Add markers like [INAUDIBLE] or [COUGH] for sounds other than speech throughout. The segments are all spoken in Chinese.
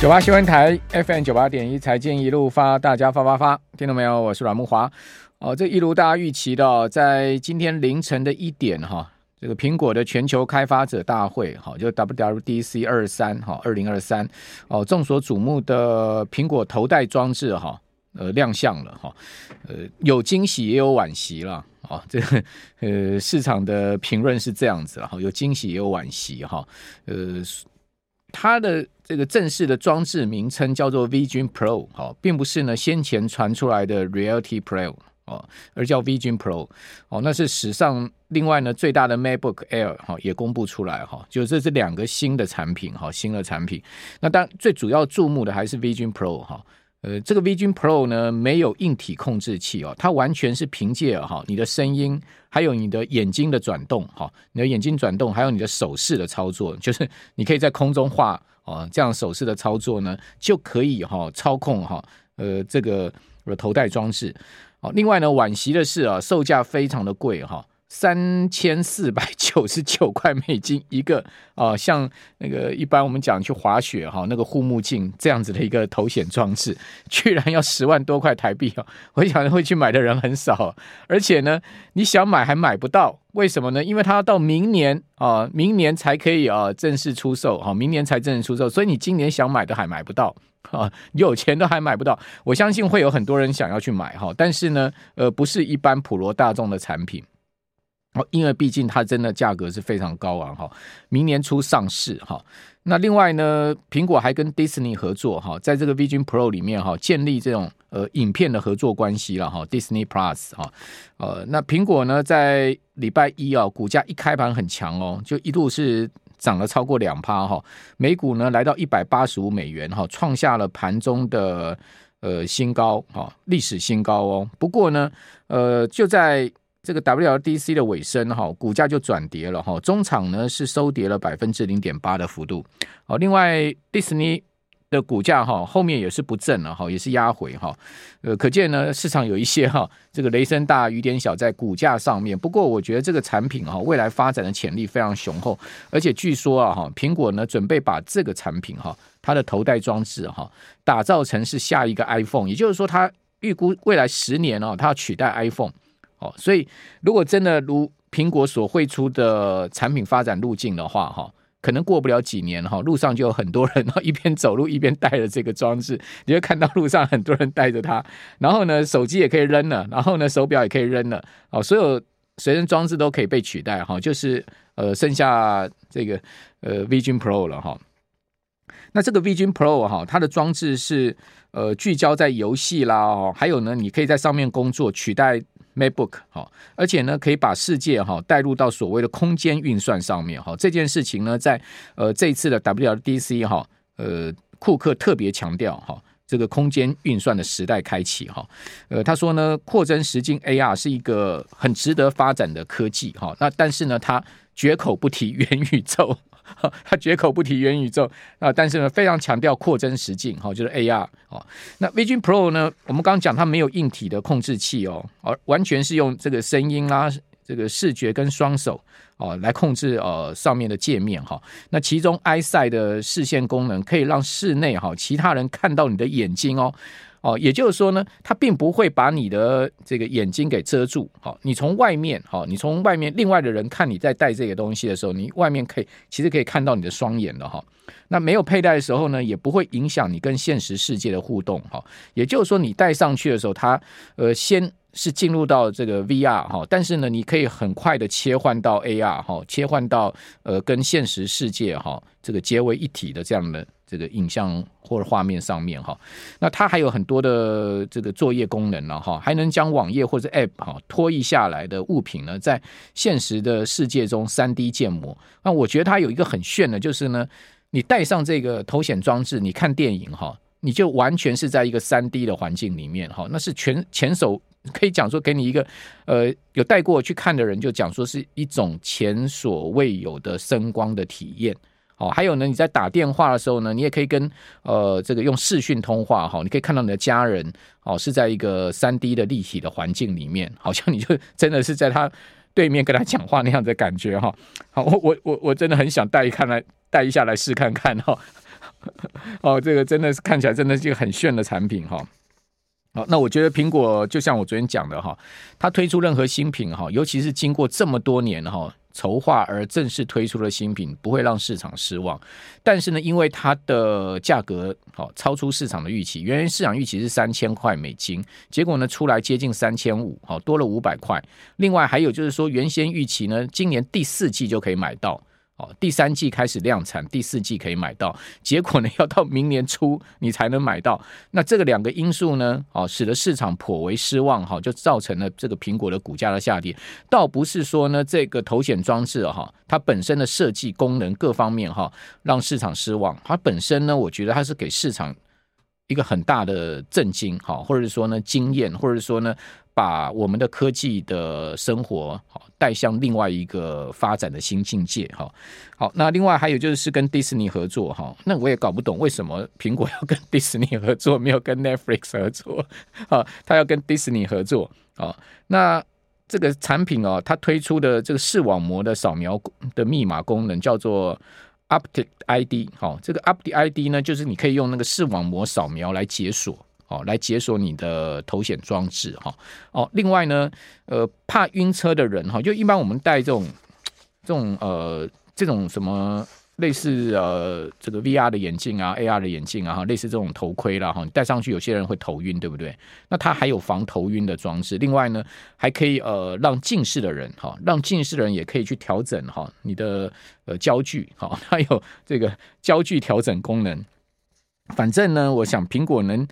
九八新闻台 FM 九八点一财经一路发，大家发发发，听到没有？我是阮木华。哦，这一如大家预期的，在今天凌晨的一点哈，这个苹果的全球开发者大会哈，就 WWDC 二三哈，二零二三哦，众所瞩目的苹果头戴装置哈，呃，亮相了哈，呃，有惊喜也有惋惜了啊，[LAUGHS] 这呃，市场的评论是这样子哈，有惊喜也有惋惜哈，呃。它的这个正式的装置名称叫做 Vision Pro，哦，并不是呢先前传出来的 Reality Pro 哦，而叫 Vision Pro 哦，那是史上另外呢最大的 MacBook Air 哈也公布出来哈，就这是两个新的产品哈，新的产品。那当然最主要注目的还是 Vision Pro 哈。呃，这个 Vision Pro 呢，没有硬体控制器哦，它完全是凭借哈你的声音，还有你的眼睛的转动哈，你的眼睛转动，还有你的手势的操作，就是你可以在空中画哦，这样手势的操作呢，就可以哈操控哈呃这个头戴装置。哦，另外呢，惋惜的是啊，售价非常的贵哈。三千四百九十九块美金一个啊，像那个一般我们讲去滑雪哈，那个护目镜这样子的一个头显装置，居然要十万多块台币哦！[LAUGHS] 我想会去买的人很少，而且呢，你想买还买不到，为什么呢？因为它要到明年啊，明年才可以啊正式出售哈，明年才正式出售，所以你今年想买的还买不到 [LAUGHS] 啊，有钱都还买不到。我相信会有很多人想要去买哈，但是呢，呃，不是一般普罗大众的产品。哦因为毕竟它真的价格是非常高昂哈，明年初上市哈。那另外呢，苹果还跟 Disney 合作哈，在这个 Vision Pro 里面哈，建立这种呃影片的合作关系了哈，Disney Plus 哈。呃，那苹果呢，在礼拜一啊，股价一开盘很强哦，就一度是涨了超过两趴哈，每股呢来到一百八十五美元哈，创下了盘中的呃新高哈，历史新高哦。不过呢，呃，就在这个 WDC 的尾声哈，股价就转跌了哈，中场呢是收跌了百分之零点八的幅度。好，另外迪士尼的股价哈后面也是不振了哈，也是压回哈。呃，可见呢市场有一些哈这个雷声大雨点小在股价上面。不过我觉得这个产品哈未来发展的潜力非常雄厚，而且据说啊哈苹果呢准备把这个产品哈它的头戴装置哈打造成是下一个 iPhone，也就是说它预估未来十年哦它要取代 iPhone。哦，所以如果真的如苹果所绘出的产品发展路径的话，哈，可能过不了几年，哈，路上就有很多人，一边走路一边带着这个装置，你会看到路上很多人带着它，然后呢，手机也可以扔了，然后呢，手表也可以扔了，哦，所有随身装置都可以被取代，哈，就是呃，剩下这个呃，Vision Pro 了，哈。那这个 Vision Pro 哈，它的装置是呃聚焦在游戏啦，哦，还有呢，你可以在上面工作，取代 MacBook 哈，而且呢，可以把世界哈带入到所谓的空间运算上面哈。这件事情呢，在呃这一次的 WLDc 哈，呃库克特别强调哈，这个空间运算的时代开启哈。呃，他说呢，扩增实境 AR 是一个很值得发展的科技哈。那但是呢，他绝口不提元宇宙。[LAUGHS] 他绝口不提元宇宙啊，但是呢，非常强调扩增实境哈，就是 AR 哦。那 Vision Pro 呢，我们刚刚讲它没有硬体的控制器哦，而完全是用这个声音啦、这个视觉跟双手哦来控制呃上面的界面哈。那其中 Eye Side 的视线功能可以让室内哈其他人看到你的眼睛哦。哦，也就是说呢，它并不会把你的这个眼睛给遮住。好，你从外面，好，你从外面，另外的人看你在戴这个东西的时候，你外面可以其实可以看到你的双眼的哈。那没有佩戴的时候呢，也不会影响你跟现实世界的互动。哈，也就是说，你戴上去的时候，它呃先是进入到这个 VR 哈，但是呢，你可以很快的切换到 AR 哈，切换到呃跟现实世界哈这个结为一体的这样的。这个影像或者画面上面哈，那它还有很多的这个作业功能了哈，还能将网页或者 App 哈拖移下来的物品呢，在现实的世界中三 D 建模。那我觉得它有一个很炫的，就是呢，你戴上这个头显装置，你看电影哈，你就完全是在一个三 D 的环境里面哈，那是全前手可以讲说给你一个呃有带过去看的人就讲说是一种前所未有的声光的体验。哦，还有呢，你在打电话的时候呢，你也可以跟呃这个用视讯通话哈，你可以看到你的家人哦是在一个三 D 的立体的环境里面，好像你就真的是在他对面跟他讲话那样的感觉哈。好，我我我真的很想带一看来带一下来试看看哈。[LAUGHS] 哦，这个真的是看起来真的是一个很炫的产品哈。好，那我觉得苹果就像我昨天讲的哈，它推出任何新品哈，尤其是经过这么多年哈。筹划而正式推出的新品不会让市场失望，但是呢，因为它的价格好超出市场的预期，原来市场预期是三千块美金，结果呢出来接近三千五，好多了五百块。另外还有就是说，原先预期呢，今年第四季就可以买到。哦，第三季开始量产，第四季可以买到，结果呢 [LAUGHS] 要到明年初你才能买到。那这个两个因素呢，哦，使得市场颇为失望，哈，就造成了这个苹果的股价的下跌。倒不是说呢这个头显装置哈，它本身的设计功能各方面哈让市场失望，它本身呢，我觉得它是给市场一个很大的震惊，哈，或者是说呢经验，或者是说呢。把我们的科技的生活好带向另外一个发展的新境界哈。好，那另外还有就是是跟迪士尼合作哈。那我也搞不懂为什么苹果要跟迪士尼合作，没有跟 Netflix 合作啊？他要跟迪士尼合作啊？那这个产品哦，它推出的这个视网膜的扫描的密码功能叫做 Optic ID 好，这个 Optic ID 呢，就是你可以用那个视网膜扫描来解锁。哦，来解锁你的头显装置哈。哦，另外呢，呃，怕晕车的人哈，就一般我们戴这种这种呃这种什么类似呃这个 VR 的眼镜啊，AR 的眼镜啊，哈，类似这种头盔啦哈，你戴上去有些人会头晕，对不对？那它还有防头晕的装置。另外呢，还可以呃让近视的人哈，让近视的人也可以去调整哈你的呃焦距哈，[LAUGHS] 它有这个焦距调整功能。反正呢，我想苹果能。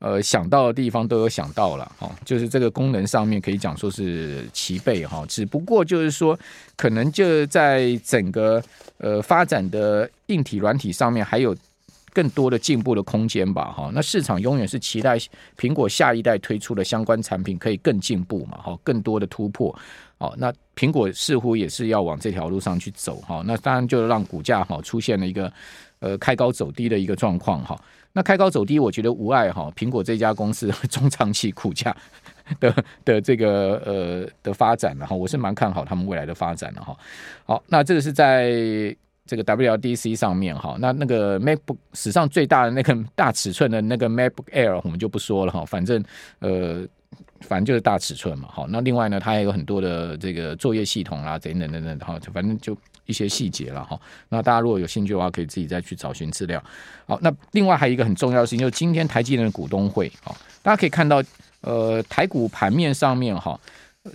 呃，想到的地方都有想到了哈，就是这个功能上面可以讲说是齐备哈，只不过就是说，可能就在整个呃发展的硬体软体上面还有更多的进步的空间吧哈。那市场永远是期待苹果下一代推出的相关产品可以更进步嘛哈，更多的突破哦。那苹果似乎也是要往这条路上去走哈。那当然就让股价哈出现了一个呃开高走低的一个状况哈。那开高走低，我觉得无碍哈。苹果这家公司 [LAUGHS] 中长期股价的的这个呃的发展，然后我是蛮看好他们未来的发展的哈。好，那这个是在这个 WLD C 上面哈。那那个 MacBook 史上最大的那个大尺寸的那个 MacBook Air，我们就不说了哈。反正呃，反正就是大尺寸嘛。好，那另外呢，它还有很多的这个作业系统啊，等等等等哈。反正就。一些细节了哈，那大家如果有兴趣的话，可以自己再去找寻资料。好，那另外还有一个很重要的事情，就是今天台积电的股东会，啊，大家可以看到，呃，台股盘面上面哈，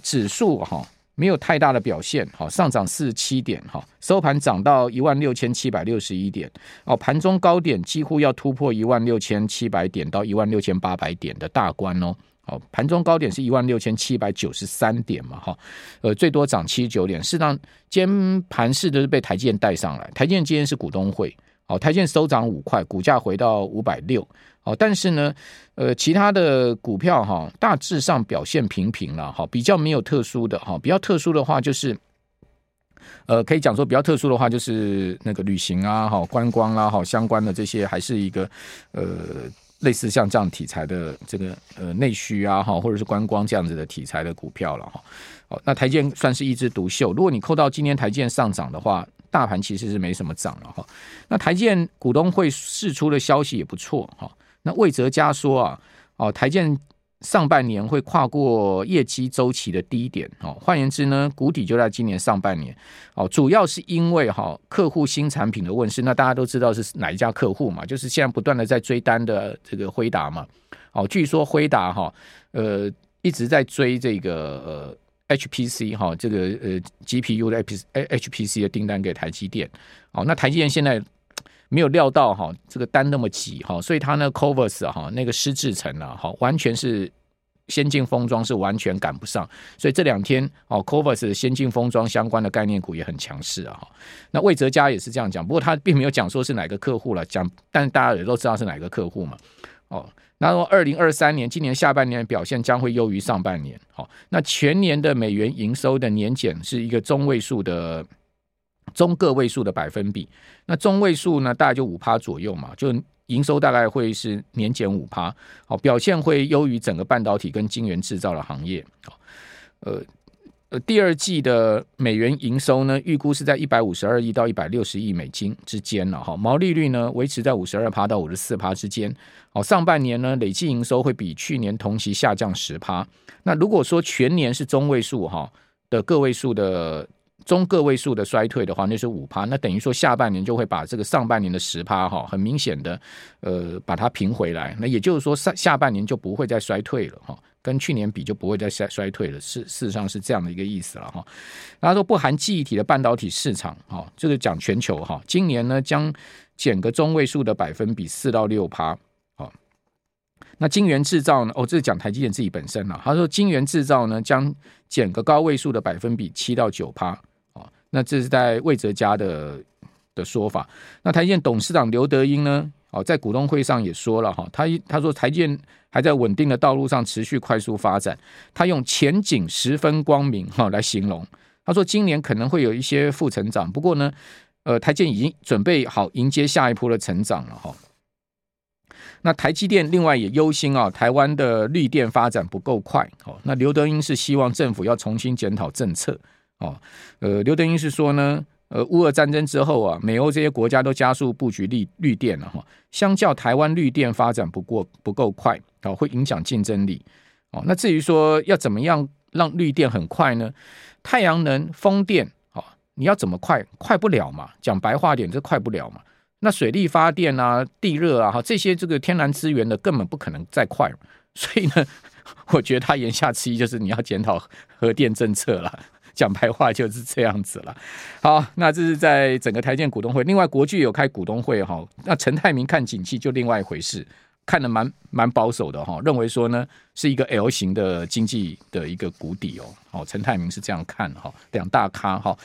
指数哈没有太大的表现，哈，上涨四十七点，哈，收盘涨到一万六千七百六十一点，哦，盘中高点几乎要突破一万六千七百点到一万六千八百点的大关哦。好，盘中高点是一万六千七百九十三点嘛，哈，呃，最多涨七十九点。适当今天盘势都是被台积电带上来，台积电今天是股东会，好，台积电收涨五块，股价回到五百六，好，但是呢，呃，其他的股票哈，大致上表现平平了，哈，比较没有特殊的哈，比较特殊的话就是，呃，可以讲说比较特殊的话就是那个旅行啊，哈，观光啊，哈，相关的这些还是一个呃。类似像这样题材的这个呃内需啊哈，或者是观光这样子的题材的股票了哈。好，那台建算是一枝独秀。如果你扣到今天台建上涨的话，大盘其实是没什么涨了哈。那台建股东会释出的消息也不错哈。那魏哲家说啊，哦台建。上半年会跨过业绩周期的低点，哦，换言之呢，谷底就在今年上半年，哦，主要是因为哈客户新产品的问世，那大家都知道是哪一家客户嘛，就是现在不断的在追单的这个辉达嘛，哦，据说辉达哈呃一直在追这个呃 HPC 哈这个呃 GPU 的 HPC 的订单给台积电，哦，那台积电现在。没有料到哈，这个单那么挤哈，所以它呢，Covers 哈，那个湿制程啊，哈，完全是先进封装是完全赶不上，所以这两天哦，Covers 先进封装相关的概念股也很强势啊，哈。那魏哲家也是这样讲，不过他并没有讲说是哪个客户了，讲，但大家也都知道是哪个客户嘛。哦，那说二零二三年今年下半年的表现将会优于上半年，好，那全年的美元营收的年减是一个中位数的。中个位数的百分比，那中位数呢，大概就五趴左右嘛，就营收大概会是年减五趴，好，表现会优于整个半导体跟晶圆制造的行业，呃，呃，第二季的美元营收呢，预估是在一百五十二亿到一百六十亿美金之间了哈。毛利率呢，维持在五十二趴到五十四趴之间。好，上半年呢，累计营收会比去年同期下降十趴。那如果说全年是中位数哈的个位数的中个位数的衰退的话，那是五趴。那等于说下半年就会把这个上半年的十趴哈，很明显的呃把它平回来。那也就是说上下半年就不会再衰退了哈。跟去年比就不会再衰衰退了，事事实上是这样的一个意思了哈。他说不含记忆体的半导体市场哈，这个讲全球哈，今年呢将减个中位数的百分比四到六趴。好，那晶圆制造呢？哦，这是讲台积电自己本身了。他说晶圆制造呢将减个高位数的百分比七到九趴。那这是在魏哲家的的说法。那台积电董事长刘德英呢？哦，在股东会上也说了哈，他他说台积电还在稳定的道路上持续快速发展，他用前景十分光明哈来形容。他说今年可能会有一些负成长，不过呢，呃，台积电已经准备好迎接下一波的成长了哈。那台积电另外也忧心啊，台湾的绿电发展不够快哦。那刘德英是希望政府要重新检讨政策哦。呃，刘德英是说呢。呃，乌俄战争之后啊，美欧这些国家都加速布局绿绿电了哈。相较台湾绿电发展不过不够快啊，会影响竞争力哦。那至于说要怎么样让绿电很快呢？太阳能、风电啊，你要怎么快？快不了嘛。讲白话点，这快不了嘛。那水力发电啊、地热啊，哈，这些这个天然资源的根本不可能再快。所以呢，[LAUGHS] 我觉得他言下之意就是你要检讨核电政策了。讲白话就是这样子了。好，那这是在整个台建股东会。另外，国巨有开股东会哈。那陈泰明看景气就另外一回事，看得蛮蛮保守的哈，认为说呢是一个 L 型的经济的一个谷底哦。哦，陈泰明是这样看哈，两大咖哈。